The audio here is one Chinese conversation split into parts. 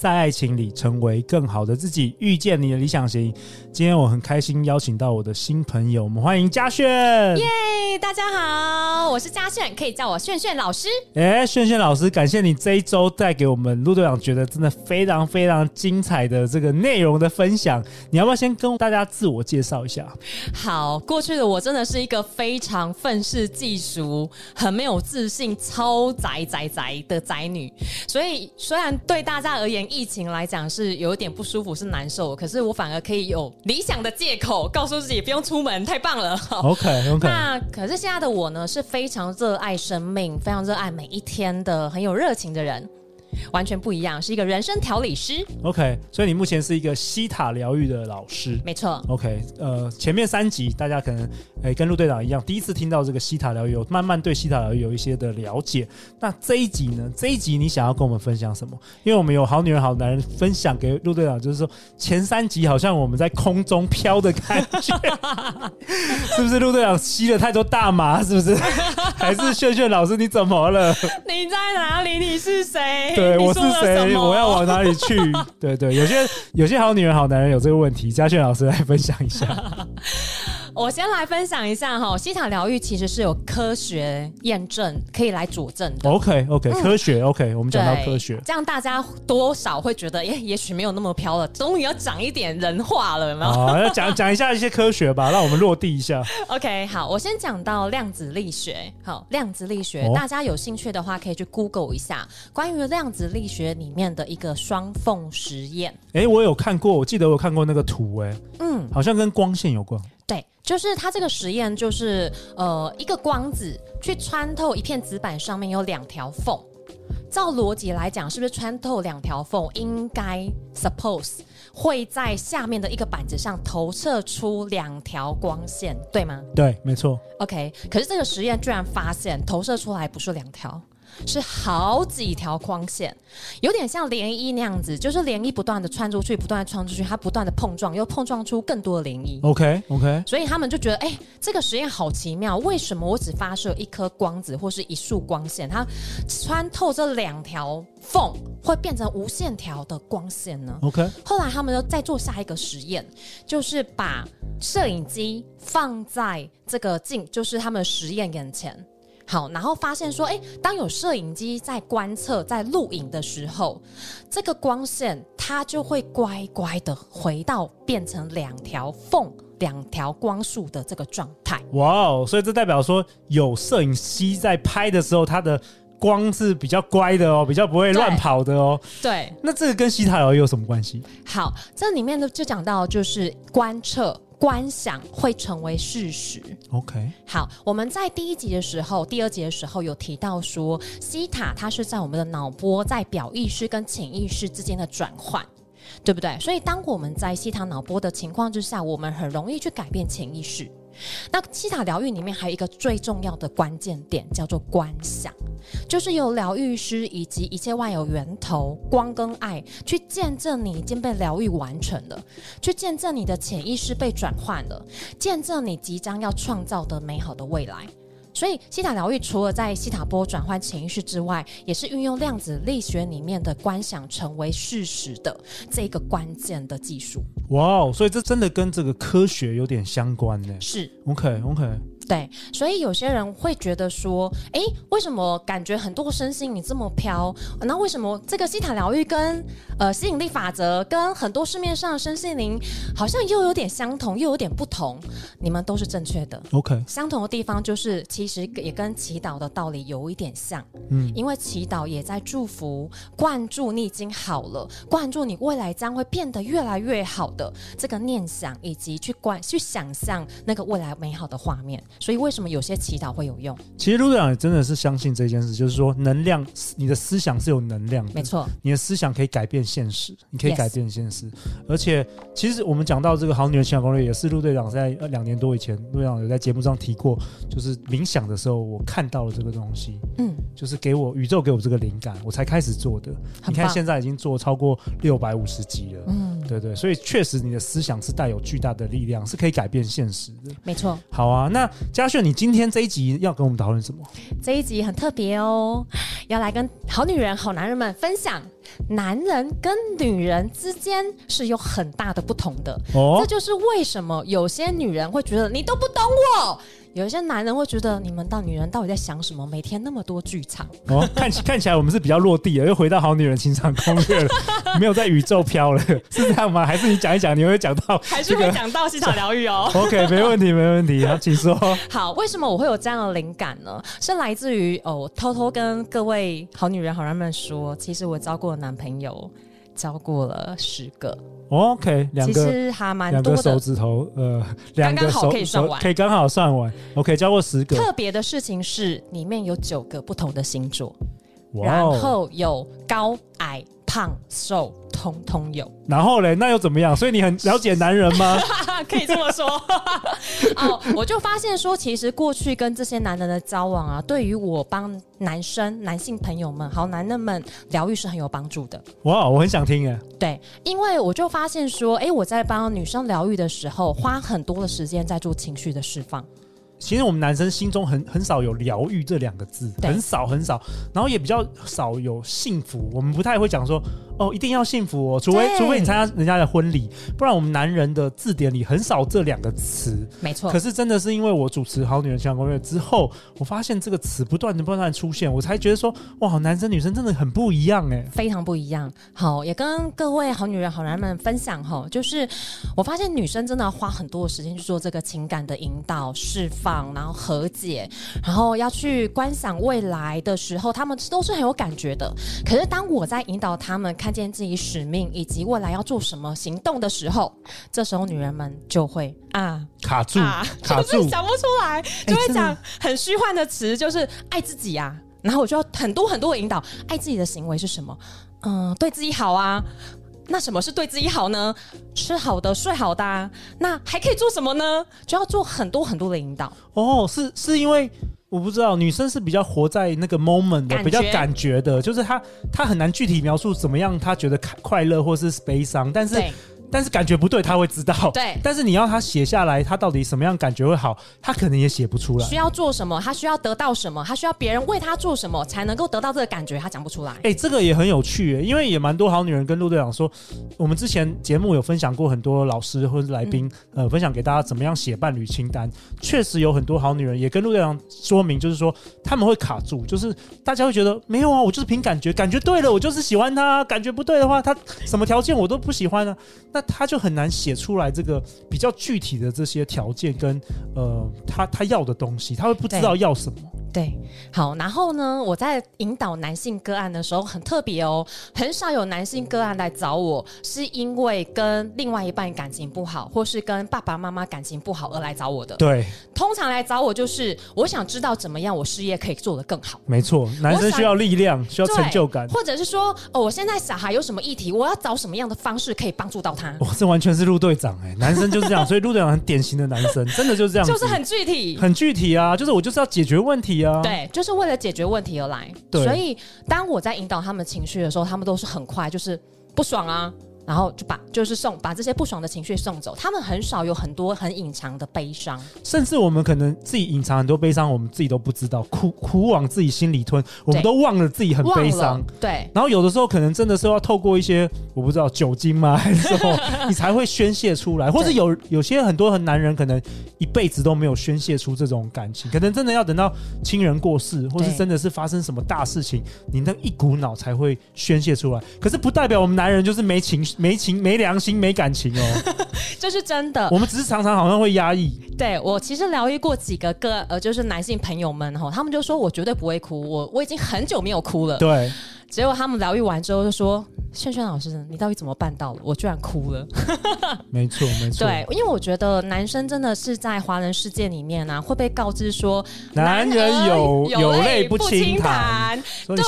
在爱情里成为更好的自己，遇见你的理想型。今天我很开心邀请到我的新朋友，我们欢迎嘉炫。耶，yeah, 大家好，我是嘉炫，可以叫我炫炫老师。哎，炫炫老师，感谢你这一周带给我们陆队长觉得真的非常非常精彩的这个内容的分享。你要不要先跟大家自我介绍一下？好，过去的我真的是一个非常愤世嫉俗、很没有自信。超宅宅宅的宅女，所以虽然对大家而言，疫情来讲是有一点不舒服，是难受，可是我反而可以有理想的借口，告诉自己不用出门，太棒了。OK OK。那可是现在的我呢，是非常热爱生命，非常热爱每一天的，很有热情的人。完全不一样，是一个人生调理师。OK，所以你目前是一个西塔疗愈的老师。没错。OK，呃，前面三集大家可能诶、欸、跟陆队长一样，第一次听到这个西塔疗愈，有慢慢对西塔疗愈有一些的了解。那这一集呢？这一集你想要跟我们分享什么？因为我们有好女人好男人分享给陆队长，就是说前三集好像我们在空中飘的感觉，是不是？陆队长吸了太多大麻，是不是？还是炫炫老师你怎么了？你在哪里？你是谁？对，我是谁？我要往哪里去？对对，有些有些好女人、好男人有这个问题，嘉轩老师来分享一下。我先来分享一下哈，西塔疗愈其实是有科学验证可以来佐证的。OK OK，科学、嗯、OK，我们讲到科学，这样大家多少会觉得，耶也许没有那么飘了，终于要讲一点人话了，有没有？好，要讲 讲一下一些科学吧，让我们落地一下。OK，好，我先讲到量子力学。好，量子力学，哦、大家有兴趣的话可以去 Google 一下关于量子力学里面的一个双缝实验。哎，我有看过，我记得我有看过那个图，哎，嗯，好像跟光线有关。对，就是它这个实验，就是呃，一个光子去穿透一片纸板上面有两条缝，照逻辑来讲，是不是穿透两条缝应该 suppose 会在下面的一个板子上投射出两条光线，对吗？对，没错。OK，可是这个实验居然发现投射出来不是两条。是好几条光线，有点像涟漪那样子，就是涟漪不断的穿出去，不断的穿出去，它不断的碰撞，又碰撞出更多的涟漪。OK OK，所以他们就觉得，哎、欸，这个实验好奇妙，为什么我只发射一颗光子或是一束光线，它穿透这两条缝会变成无限条的光线呢？OK，后来他们又再做下一个实验，就是把摄影机放在这个镜，就是他们实验眼前。好，然后发现说，哎，当有摄影机在观测、在录影的时候，这个光线它就会乖乖的回到变成两条缝、两条光束的这个状态。哇哦！所以这代表说，有摄影机在拍的时候，它的光是比较乖的哦，比较不会乱跑的哦。对。那这个跟希塔疗有什么关系？好，这里面呢就讲到就是观测。观想会成为事实。OK，好，我们在第一集的时候、第二集的时候有提到说，西塔它是在我们的脑波在表意识跟潜意识之间的转换，对不对？所以当我们在西塔脑波的情况之下，我们很容易去改变潜意识。那七塔疗愈里面还有一个最重要的关键点，叫做观想，就是由疗愈师以及一切万有源头光跟爱去见证你已经被疗愈完成了，去见证你的潜意识被转换了，见证你即将要创造的美好的未来。所以，西塔疗愈除了在西塔波转换潜意识之外，也是运用量子力学里面的观想成为事实的这个关键的技术。哇哦！所以这真的跟这个科学有点相关呢。是，OK OK。对，所以有些人会觉得说，哎，为什么感觉很多身心你这么飘？那为什么这个西塔疗愈跟呃吸引力法则跟很多市面上的身心灵好像又有点相同，又有点不同？你们都是正确的。OK，相同的地方就是其实也跟祈祷的道理有一点像。嗯，因为祈祷也在祝福、灌注你已经好了，灌注你未来将会变得越来越好的这个念想，以及去观去想象那个未来美好的画面。所以为什么有些祈祷会有用？其实陆队长也真的是相信这件事，就是说能量，你的思想是有能量的，没错，你的思想可以改变现实，你可以改变现实。而且，其实我们讲到这个好女人情场攻略，也是陆队长在两年多以前，陆队长有在节目上提过，就是冥想的时候，我看到了这个东西，嗯，就是给我宇宙给我这个灵感，我才开始做的。你看现在已经做超过六百五十集了，嗯，对对，所以确实你的思想是带有巨大的力量，是可以改变现实的，没错。好啊，那嘉炫，你今天这一集要跟我们讨论什么？这一集很特别哦，要来跟好女人、好男人们分享，男人跟女人之间是有很大的不同的。哦，这就是为什么有些女人会觉得你都不懂我。有一些男人会觉得你们到女人到底在想什么？每天那么多剧场哦，看起看起来我们是比较落地了，又回到好女人情场攻略了，没有在宇宙飘了，是这样吗？还是你讲一讲，你会讲到、这个，还是会讲到西塔疗愈哦？OK，没问题，没问题，好，请说。好，为什么我会有这样的灵感呢？是来自于哦，偷偷跟各位好女人、好男人们说，其实我交过的男朋友。交过了十个，OK，两个，其实还蛮多的，两个手指头，呃，两个手刚刚可以算完，可以刚好算完，OK，交过十个。特别的事情是，里面有九个不同的星座，然后有高矮胖瘦。通通有，然后嘞，那又怎么样？所以你很了解男人吗？可以这么说。哦，我就发现说，其实过去跟这些男人的交往啊，对于我帮男生、男性朋友们、好男人们疗愈是很有帮助的。哇，我很想听耶。对，因为我就发现说，哎，我在帮女生疗愈的时候，花很多的时间在做情绪的释放。其实我们男生心中很很少有疗愈这两个字，很少很少，然后也比较少有幸福。我们不太会讲说哦，一定要幸福哦，除非除非你参加人家的婚礼，不然我们男人的字典里很少这两个词。没错。可是真的是因为我主持《好女人情场攻略》之后，我发现这个词不断的不断出现，我才觉得说哇，男生女生真的很不一样哎，非常不一样。好，也跟各位好女人好男人们分享哈，就是我发现女生真的要花很多的时间去做这个情感的引导释放。然后和解，然后要去观想未来的时候，他们都是很有感觉的。可是当我在引导他们看见自己使命以及未来要做什么行动的时候，这时候女人们就会啊卡住，啊、卡 住，就是想不出来，就会讲很虚幻的词，就是爱自己啊。然后我就要很多很多的引导，爱自己的行为是什么？嗯，对自己好啊。那什么是对自己好呢？吃好的，睡好的啊。那还可以做什么呢？就要做很多很多的引导。哦，是是因为我不知道，女生是比较活在那个 moment 的，比较感觉的，就是她她很难具体描述怎么样，她觉得快快乐或是悲伤，但是。但是感觉不对，他会知道。对。但是你要他写下来，他到底什么样感觉会好，他可能也写不出来。需要做什么？他需要得到什么？他需要别人为他做什么才能够得到这个感觉？他讲不出来。哎、欸，这个也很有趣，因为也蛮多好女人跟陆队长说，我们之前节目有分享过很多老师或者来宾，嗯、呃，分享给大家怎么样写伴侣清单。确实有很多好女人也跟陆队长说明，就是说他们会卡住，就是大家会觉得没有啊，我就是凭感觉，感觉对了，我就是喜欢他；感觉不对的话，他什么条件我都不喜欢啊。那他就很难。写出来这个比较具体的这些条件跟呃，他他要的东西，他会不知道要什么。对，好，然后呢，我在引导男性个案的时候很特别哦，很少有男性个案来找我，是因为跟另外一半感情不好，或是跟爸爸妈妈感情不好而来找我的。对，通常来找我就是我想知道怎么样我事业可以做得更好。没错，男生需要力量，需要成就感，或者是说哦，我现在小孩有什么议题，我要找什么样的方式可以帮助到他。哇，这完全是陆队长哎，男生就是这样，所以陆队长很典型的男生，真的就是这样，就是很具体，很具体啊，就是我就是要解决问题啊，对。就是为了解决问题而来，所以当我在引导他们情绪的时候，他们都是很快，就是不爽啊。然后就把就是送把这些不爽的情绪送走，他们很少有很多很隐藏的悲伤，甚至我们可能自己隐藏很多悲伤，我们自己都不知道，苦苦往自己心里吞，我们都忘了自己很悲伤。对，然后有的时候可能真的是要透过一些我不知道酒精吗，还是什么，你才会宣泄出来，或者有有些很多很男人可能一辈子都没有宣泄出这种感情，可能真的要等到亲人过世，或是真的是发生什么大事情，你那一股脑才会宣泄出来。可是不代表我们男人就是没情绪。没情、没良心、没感情哦，这是真的。我们只是常常好像会压抑。对，我其实疗愈过几个个呃，就是男性朋友们哈，他们就说我绝对不会哭，我我已经很久没有哭了。对。结果他们疗愈完之后就说。萱萱老师，你到底怎么办到了？我居然哭了。没错，没错。对，因为我觉得男生真的是在华人世界里面呢、啊，会被告知说，男人有有泪不轻弹，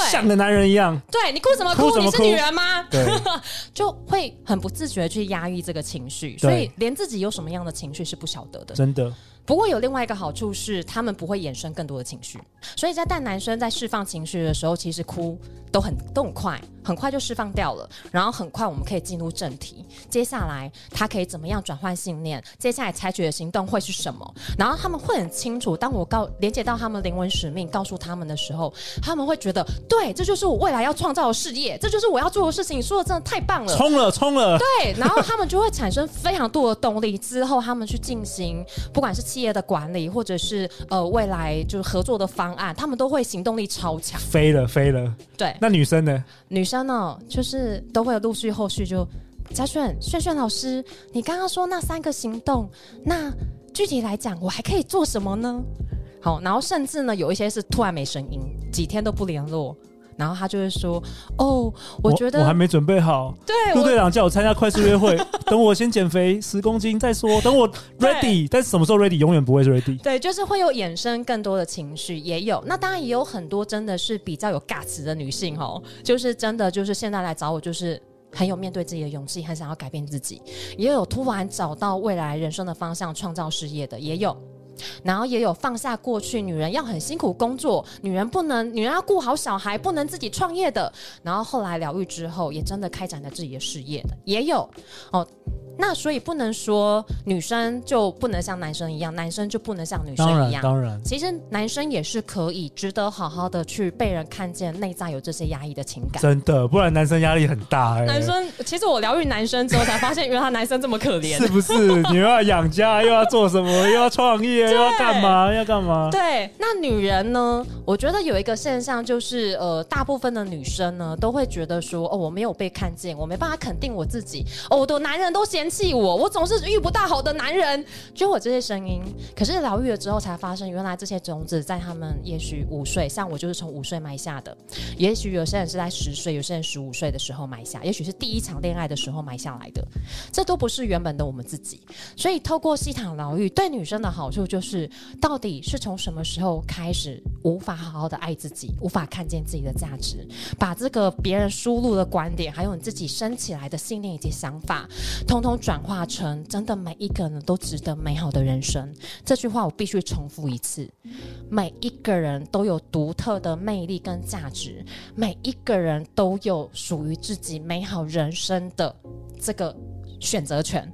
像个男人一样。对，你哭什么哭？哭什么哭？你是女人吗？对，就会很不自觉去压抑这个情绪，所以连自己有什么样的情绪是不晓得的。真的。不过有另外一个好处是，他们不会衍生更多的情绪，所以在带男生在释放情绪的时候，其实哭都很痛快，很快就释放掉了。然后很快我们可以进入正题，接下来他可以怎么样转换信念？接下来采取的行动会是什么？然后他们会很清楚，当我告连接到他们灵魂使命，告诉他们的时候，他们会觉得，对，这就是我未来要创造的事业，这就是我要做的事情。你说的真的太棒了，冲了，冲了！对，然后他们就会产生非常多的动力，之后他们去进行，不管是。企业的管理，或者是呃未来就是合作的方案，他们都会行动力超强。飞了，飞了。对，那女生呢？女生呢，就是都会陆续后续就。嘉轩，轩轩老师，你刚刚说那三个行动，那具体来讲，我还可以做什么呢？好，然后甚至呢，有一些是突然没声音，几天都不联络。然后他就会说：“哦，我觉得我，我还没准备好。对，陆队长叫我参加快速约会，等我先减肥十公斤再说。等我 ready，但是什么时候 ready，永远不会 ready。对，就是会有衍生更多的情绪，也有。那当然也有很多真的是比较有 guts 的女性哦，就是真的就是现在来找我，就是很有面对自己的勇气，很想要改变自己。也有突然找到未来人生的方向，创造事业的，也有。”然后也有放下过去，女人要很辛苦工作，女人不能，女人要顾好小孩，不能自己创业的。然后后来疗愈之后，也真的开展了自己的事业的，也有哦。那所以不能说女生就不能像男生一样，男生就不能像女生一样。当然，当然，其实男生也是可以值得好好的去被人看见，内在有这些压抑的情感。真的，不然男生压力很大欸。男生其实我疗愈男生之后才发现，原来男生这么可怜。是不是？你又要养家，又要做什么？又要创业，又要 干嘛？要干嘛？对。那女人呢？我觉得有一个现象就是，呃，大部分的女生呢都会觉得说，哦，我没有被看见，我没办法肯定我自己。哦，我的男人都嫌。嫌弃我，我总是遇不到好的男人，就我这些声音。可是疗愈了之后，才发现原来这些种子在他们也许五岁，像我就是从五岁埋下的；也许有些人是在十岁，有些人十五岁的时候埋下；也许是第一场恋爱的时候埋下来的。这都不是原本的我们自己。所以透过希塔疗愈，对女生的好处就是，到底是从什么时候开始无法好好的爱自己，无法看见自己的价值，把这个别人输入的观点，还有你自己升起来的信念以及想法，通通。转化成真的每一个人都值得美好的人生，这句话我必须重复一次：每一个人都有独特的魅力跟价值，每一个人都有属于自己美好人生的这个选择权，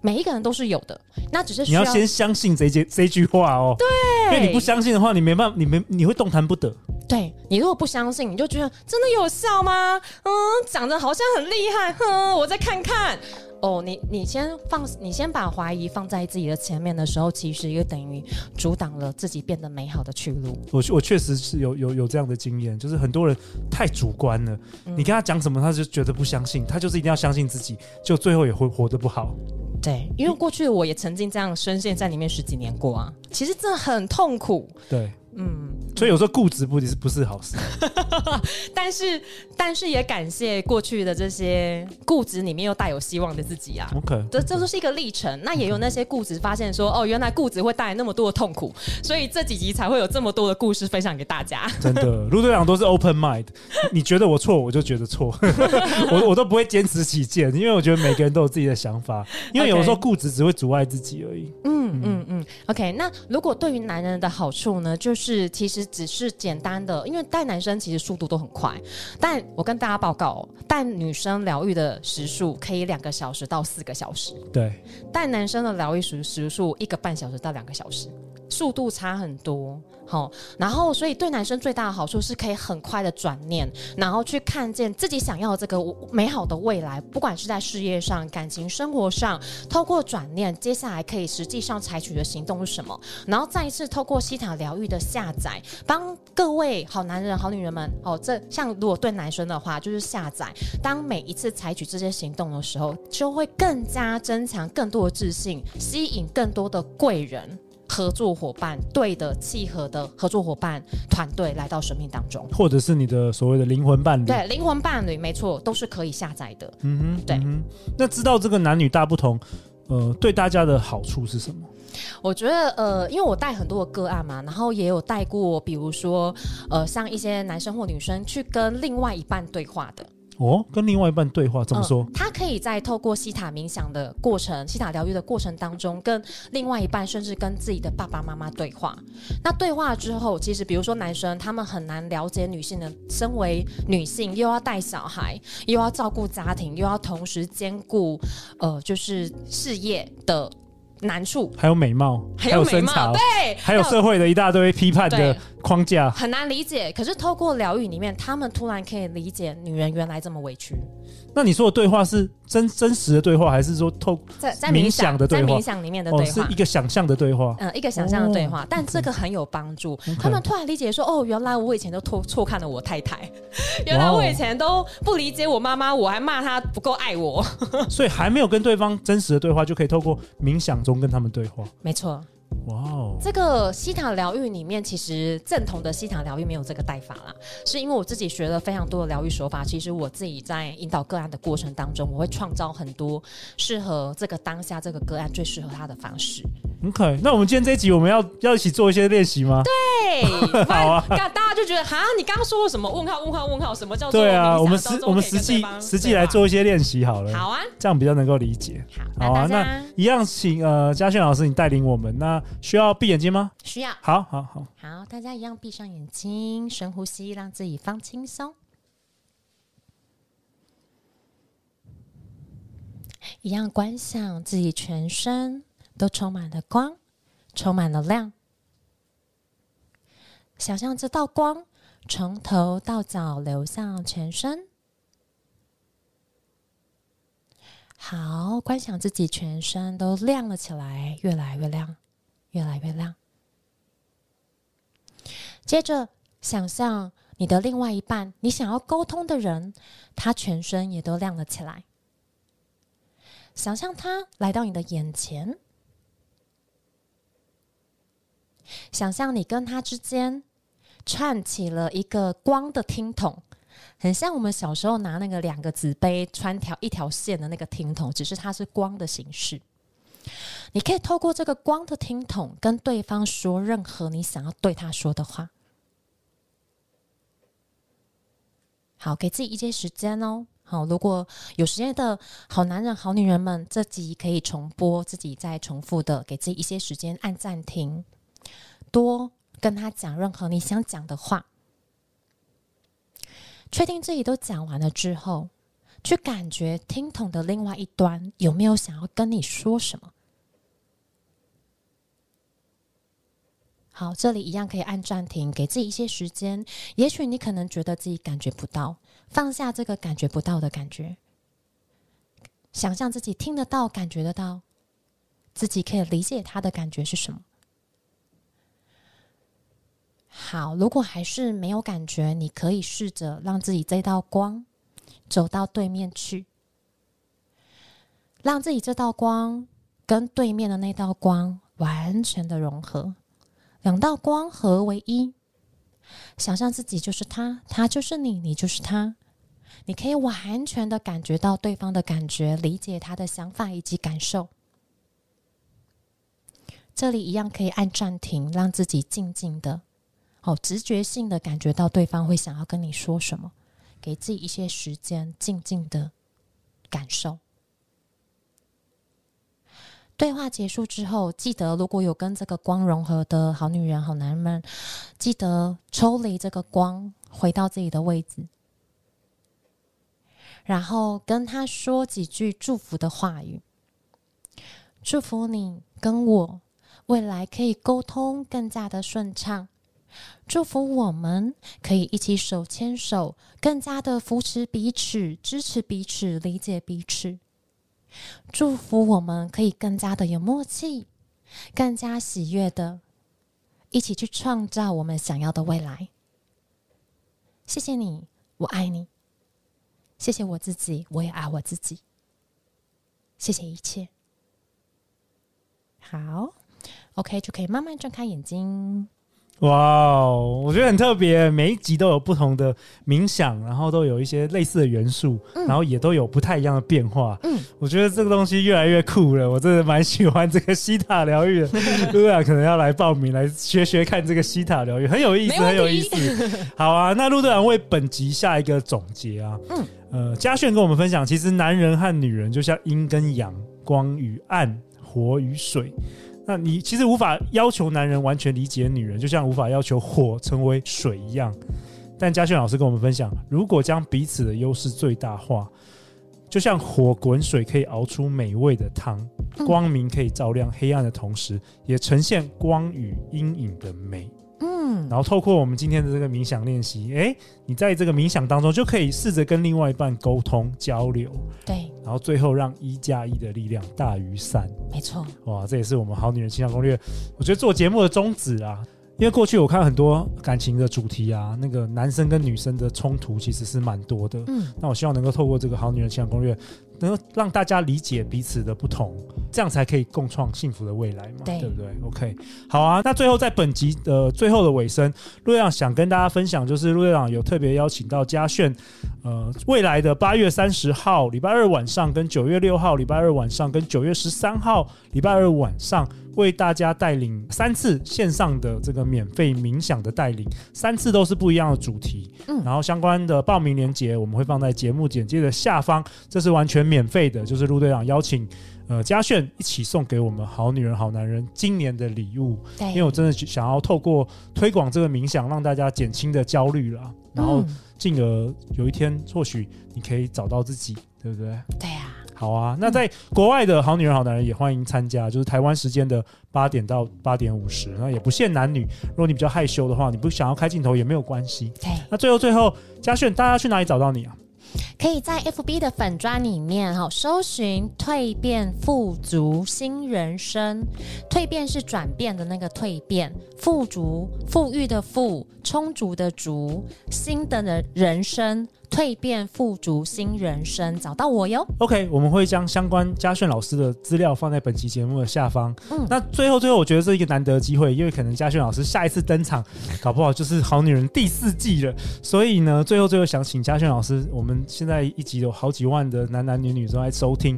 每一个人都是有的。那只是要你要先相信这句这句话哦，对，因为你不相信的话，你没办法，你没你会动弹不得。对，你如果不相信，你就觉得真的有效吗？嗯，讲的好像很厉害，哼，我再看看。哦，你你先放，你先把怀疑放在自己的前面的时候，其实也等于阻挡了自己变得美好的去路。我我确实是有有有这样的经验，就是很多人太主观了，嗯、你跟他讲什么，他就觉得不相信，他就是一定要相信自己，就最后也会活得不好。对，因为过去我也曾经这样深陷在里面十几年过啊，其实真的很痛苦。对。嗯，所以有时候固执不是不是好事，但是但是也感谢过去的这些固执里面又带有希望的自己啊。OK，这这就是一个历程。那也有那些固执发现说，哦，原来固执会带来那么多的痛苦，所以这几集才会有这么多的故事分享给大家。真的，陆队长都是 open mind，你觉得我错，我就觉得错，我我都不会坚持己见，因为我觉得每个人都有自己的想法，因为有时候固执只会阻碍自己而已。嗯嗯嗯。OK，那如果对于男人的好处呢，就是。是，其实只是简单的，因为带男生其实速度都很快，但我跟大家报告，带女生疗愈的时数可以两个小时到四个小时，对，带男生的疗愈时时数一个半小时到两个小时，速度差很多。好，然后所以对男生最大的好处是可以很快的转念，然后去看见自己想要的这个美好的未来，不管是在事业上、感情生活上，透过转念，接下来可以实际上采取的行动是什么？然后再一次透过西塔疗愈的下载，帮各位好男人、好女人们，哦，这像如果对男生的话，就是下载，当每一次采取这些行动的时候，就会更加增强更多的自信，吸引更多的贵人。合作伙伴，对的契合的合作伙伴团队来到生命当中，或者是你的所谓的灵魂伴侣，对，灵魂伴侣没错，都是可以下载的。嗯哼，对。嗯哼，那知道这个男女大不同，呃，对大家的好处是什么？我觉得，呃，因为我带很多的个案嘛，然后也有带过，比如说，呃，像一些男生或女生去跟另外一半对话的。哦，跟另外一半对话怎么说？他可以在透过西塔冥想的过程、西塔疗愈的过程当中，跟另外一半，甚至跟自己的爸爸妈妈对话。那对话之后，其实比如说男生，他们很难了解女性的，身为女性又要带小孩，又要照顾家庭，又要同时兼顾，呃，就是事业的。难处还有美貌，还有美貌，对，还有社会的一大堆批判的框架，很难理解。可是透过疗愈里面，他们突然可以理解女人原来这么委屈。那你说的对话是真真实的对话，还是说透在在冥想的对话？在冥想里面的对话，哦，是一个想象的对话。嗯，一个想象的对话，哦，但这个很有帮助。Okay. 他们突然理解说：“哦，原来我以前都错错看了我太太，原来我以前都不理解我妈妈，我还骂她不够爱我。”所以还没有跟对方真实的对话，就可以透过冥想中跟他们对话。没错。哇哦！这个西塔疗愈里面，其实正统的西塔疗愈没有这个带法啦，是因为我自己学了非常多的疗愈手法。其实我自己在引导个案的过程当中，我会创造很多适合这个当下这个个案最适合他的方式。OK，那我们今天这一集我们要要一起做一些练习吗？对，好啊。大家就觉得哈，你刚刚说了什么？问号问号问号，什么叫做？对啊，我们实我们实际实际来做一些练习好了。好啊，这样比较能够理解。好，好啊，那一样请呃嘉轩老师你带领我们。那需要闭眼睛吗？需要。好好好。好，大家一样闭上眼睛，深呼吸，让自己放轻松。一样观想自己全身。都充满了光，充满了亮。想象这道光从头到脚流向全身。好，观想自己全身都亮了起来，越来越亮，越来越亮。接着，想象你的另外一半，你想要沟通的人，他全身也都亮了起来。想象他来到你的眼前。想象你跟他之间串起了一个光的听筒，很像我们小时候拿那个两个纸杯穿条一条线的那个听筒，只是它是光的形式。你可以透过这个光的听筒跟对方说任何你想要对他说的话。好，给自己一些时间哦。好，如果有时间的好男人、好女人们，这集可以重播，自己再重复的给自己一些时间，按暂停。多跟他讲任何你想讲的话，确定自己都讲完了之后，去感觉听筒的另外一端有没有想要跟你说什么。好，这里一样可以按暂停，给自己一些时间。也许你可能觉得自己感觉不到，放下这个感觉不到的感觉，想象自己听得到、感觉得到，自己可以理解他的感觉是什么。好，如果还是没有感觉，你可以试着让自己这道光走到对面去，让自己这道光跟对面的那道光完全的融合，两道光合为一，想象自己就是他，他就是你，你就是他，你可以完全的感觉到对方的感觉，理解他的想法以及感受。这里一样可以按暂停，让自己静静的。哦，直觉性的感觉到对方会想要跟你说什么，给自己一些时间，静静的感受。对话结束之后，记得如果有跟这个光融合的好女人、好男人们，记得抽离这个光，回到自己的位置，然后跟他说几句祝福的话语，祝福你跟我未来可以沟通更加的顺畅。祝福我们可以一起手牵手，更加的扶持彼此，支持彼此，理解彼此。祝福我们可以更加的有默契，更加喜悦的，一起去创造我们想要的未来。谢谢你，我爱你。谢谢我自己，我也爱我自己。谢谢一切。好。OK 就可以慢慢睁开眼睛。哇哦，我觉得很特别，每一集都有不同的冥想，然后都有一些类似的元素，嗯、然后也都有不太一样的变化。嗯，我觉得这个东西越来越酷了，我真的蛮喜欢这个西塔疗愈的。露队长可能要来报名来学学看这个西塔疗愈，很有意思，很有意思。好啊，那陆队长为本集下一个总结啊。嗯，呃，嘉炫跟我们分享，其实男人和女人就像阴跟阳，光与暗，火与水。那你其实无法要求男人完全理解女人，就像无法要求火成为水一样。但嘉炫老师跟我们分享，如果将彼此的优势最大化，就像火滚水可以熬出美味的汤，光明可以照亮黑暗的同时，也呈现光与阴影的美。嗯，然后透过我们今天的这个冥想练习，哎，你在这个冥想当中就可以试着跟另外一半沟通交流，对，然后最后让一加一的力量大于三，没错，哇，这也是我们好女人情感攻略，我觉得做节目的宗旨啊，因为过去我看很多感情的主题啊，那个男生跟女生的冲突其实是蛮多的，嗯，那我希望能够透过这个好女人情感攻略。能够让大家理解彼此的不同，这样才可以共创幸福的未来嘛？对，对不对？OK，好啊。那最后在本集的最后的尾声，陆队长想跟大家分享，就是陆队长有特别邀请到嘉炫，呃，未来的八月三十号礼拜二晚上，跟九月六号礼拜二晚上，跟九月十三号礼拜二晚上，为大家带领三次线上的这个免费冥想的带领，三次都是不一样的主题。嗯，然后相关的报名链接我们会放在节目简介的下方，这是完全免费的，就是陆队长邀请呃嘉炫一起送给我们好女人好男人今年的礼物。对，因为我真的想要透过推广这个冥想，让大家减轻的焦虑了，然后进而有一天或许你可以找到自己，对不对？对呀。好啊，那在国外的好女人好男人也欢迎参加，就是台湾时间的八点到八点五十，那也不限男女。如果你比较害羞的话，你不想要开镜头也没有关系。对，那最后最后，嘉炫，大家去哪里找到你啊？可以在 FB 的粉砖里面哈，搜寻“蜕变富足新人生”。蜕变是转变的那个蜕变，富足富裕的富，充足的足，新的的人生。蜕变富足新人生，找到我哟。OK，我们会将相关嘉炫老师的资料放在本期节目的下方。嗯，那最后最后，我觉得这是一个难得的机会，因为可能嘉炫老师下一次登场，搞不好就是好女人第四季了。所以呢，最后最后想请嘉炫老师，我们现在一集有好几万的男男女女都在收听，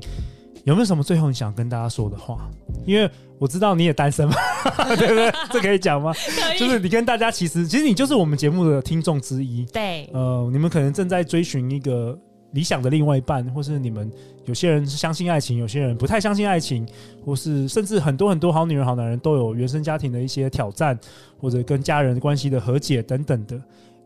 有没有什么最后你想跟大家说的话？因为我知道你也单身嘛，对不对？这可以讲吗？就是你跟大家其实，其实你就是我们节目的听众之一。对。呃，你们可能正在追寻一个理想的另外一半，或是你们有些人是相信爱情，有些人不太相信爱情，或是甚至很多很多好女人、好男人都有原生家庭的一些挑战，或者跟家人关系的和解等等的。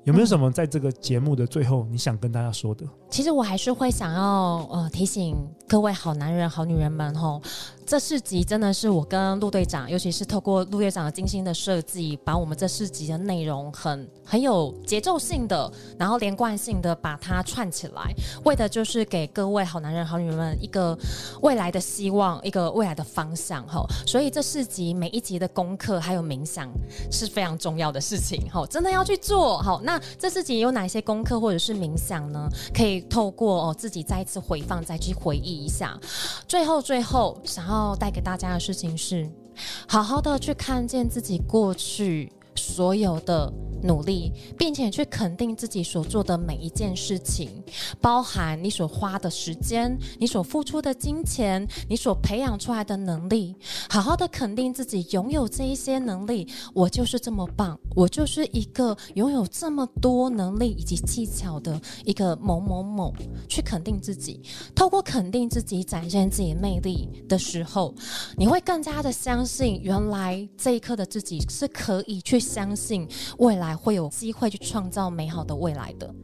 有没有什么在这个节目的最后你想跟大家说的？其实我还是会想要呃提醒各位好男人、好女人们吼。这四集真的是我跟陆队长，尤其是透过陆队长的精心的设计，把我们这四集的内容很很有节奏性的，然后连贯性的把它串起来，为的就是给各位好男人好女人们一个未来的希望，一个未来的方向哈。所以这四集每一集的功课还有冥想是非常重要的事情哈，真的要去做好。那这四集有哪些功课或者是冥想呢？可以透过哦自己再一次回放，再去回忆一下。最后最后想要。要带给大家的事情是，好好的去看见自己过去所有的努力，并且去肯定自己所做的每一件事情，包含你所花的时间、你所付出的金钱、你所培养出来的能力。好好的肯定自己拥有这一些能力，我就是这么棒，我就是一个拥有这么多能力以及技巧的一个某某某。去肯定自己，透过肯定自己展现自己魅力的时候，你会更加的相信，原来这一刻的自己是可以去相信未来。会有机会去创造美好的未来的，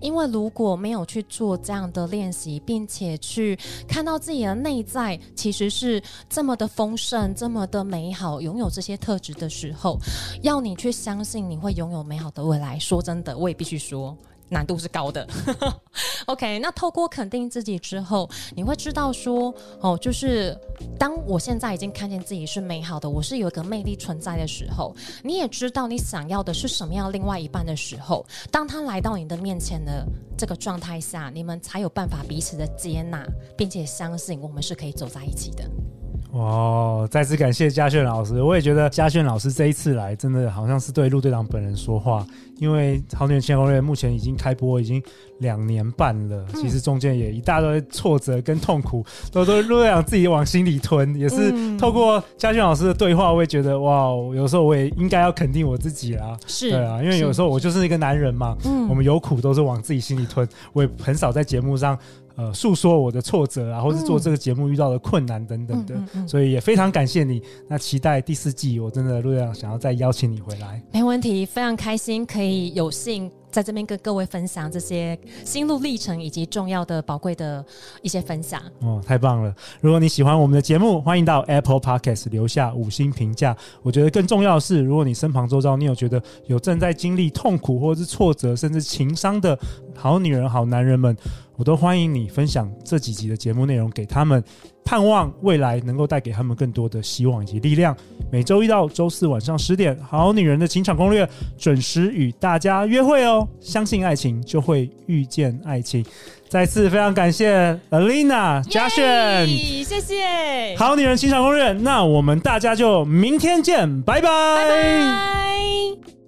因为如果没有去做这样的练习，并且去看到自己的内在其实是这么的丰盛、这么的美好，拥有这些特质的时候，要你去相信你会拥有美好的未来。说真的，我也必须说。难度是高的，OK。那透过肯定自己之后，你会知道说，哦，就是当我现在已经看见自己是美好的，我是有一个魅力存在的时候，你也知道你想要的是什么样另外一半的时候，当他来到你的面前的这个状态下，你们才有办法彼此的接纳，并且相信我们是可以走在一起的。哇！再次感谢嘉炫老师，我也觉得嘉炫老师这一次来，真的好像是对陆队长本人说话。因为《好女人情场攻略》目前已经开播已经两年半了，嗯、其实中间也一大堆挫折跟痛苦，都都陆队长自己往心里吞。也是透过嘉炫老师的对话，我也觉得哇，有时候我也应该要肯定我自己啦。是，对啊，因为有时候我就是一个男人嘛，我们有苦都是往自己心里吞，我也很少在节目上。呃，诉说我的挫折啊，或是做这个节目遇到的困难等等的，所以也非常感谢你。那期待第四季，我真的陆队长想要再邀请你回来，没问题，非常开心可以有幸。在这边跟各位分享这些心路历程以及重要的宝贵的一些分享哦，太棒了！如果你喜欢我们的节目，欢迎到 Apple Podcast 留下五星评价。我觉得更重要的是，如果你身旁周遭你有觉得有正在经历痛苦或者是挫折，甚至情伤的好女人、好男人们，我都欢迎你分享这几集的节目内容给他们。盼望未来能够带给他们更多的希望以及力量。每周一到周四晚上十点，《好女人的情场攻略》准时与大家约会哦！相信爱情，就会遇见爱情。再次非常感谢 Alina 嘉炫，谢谢《好女人情场攻略》。那我们大家就明天见，拜拜。拜拜。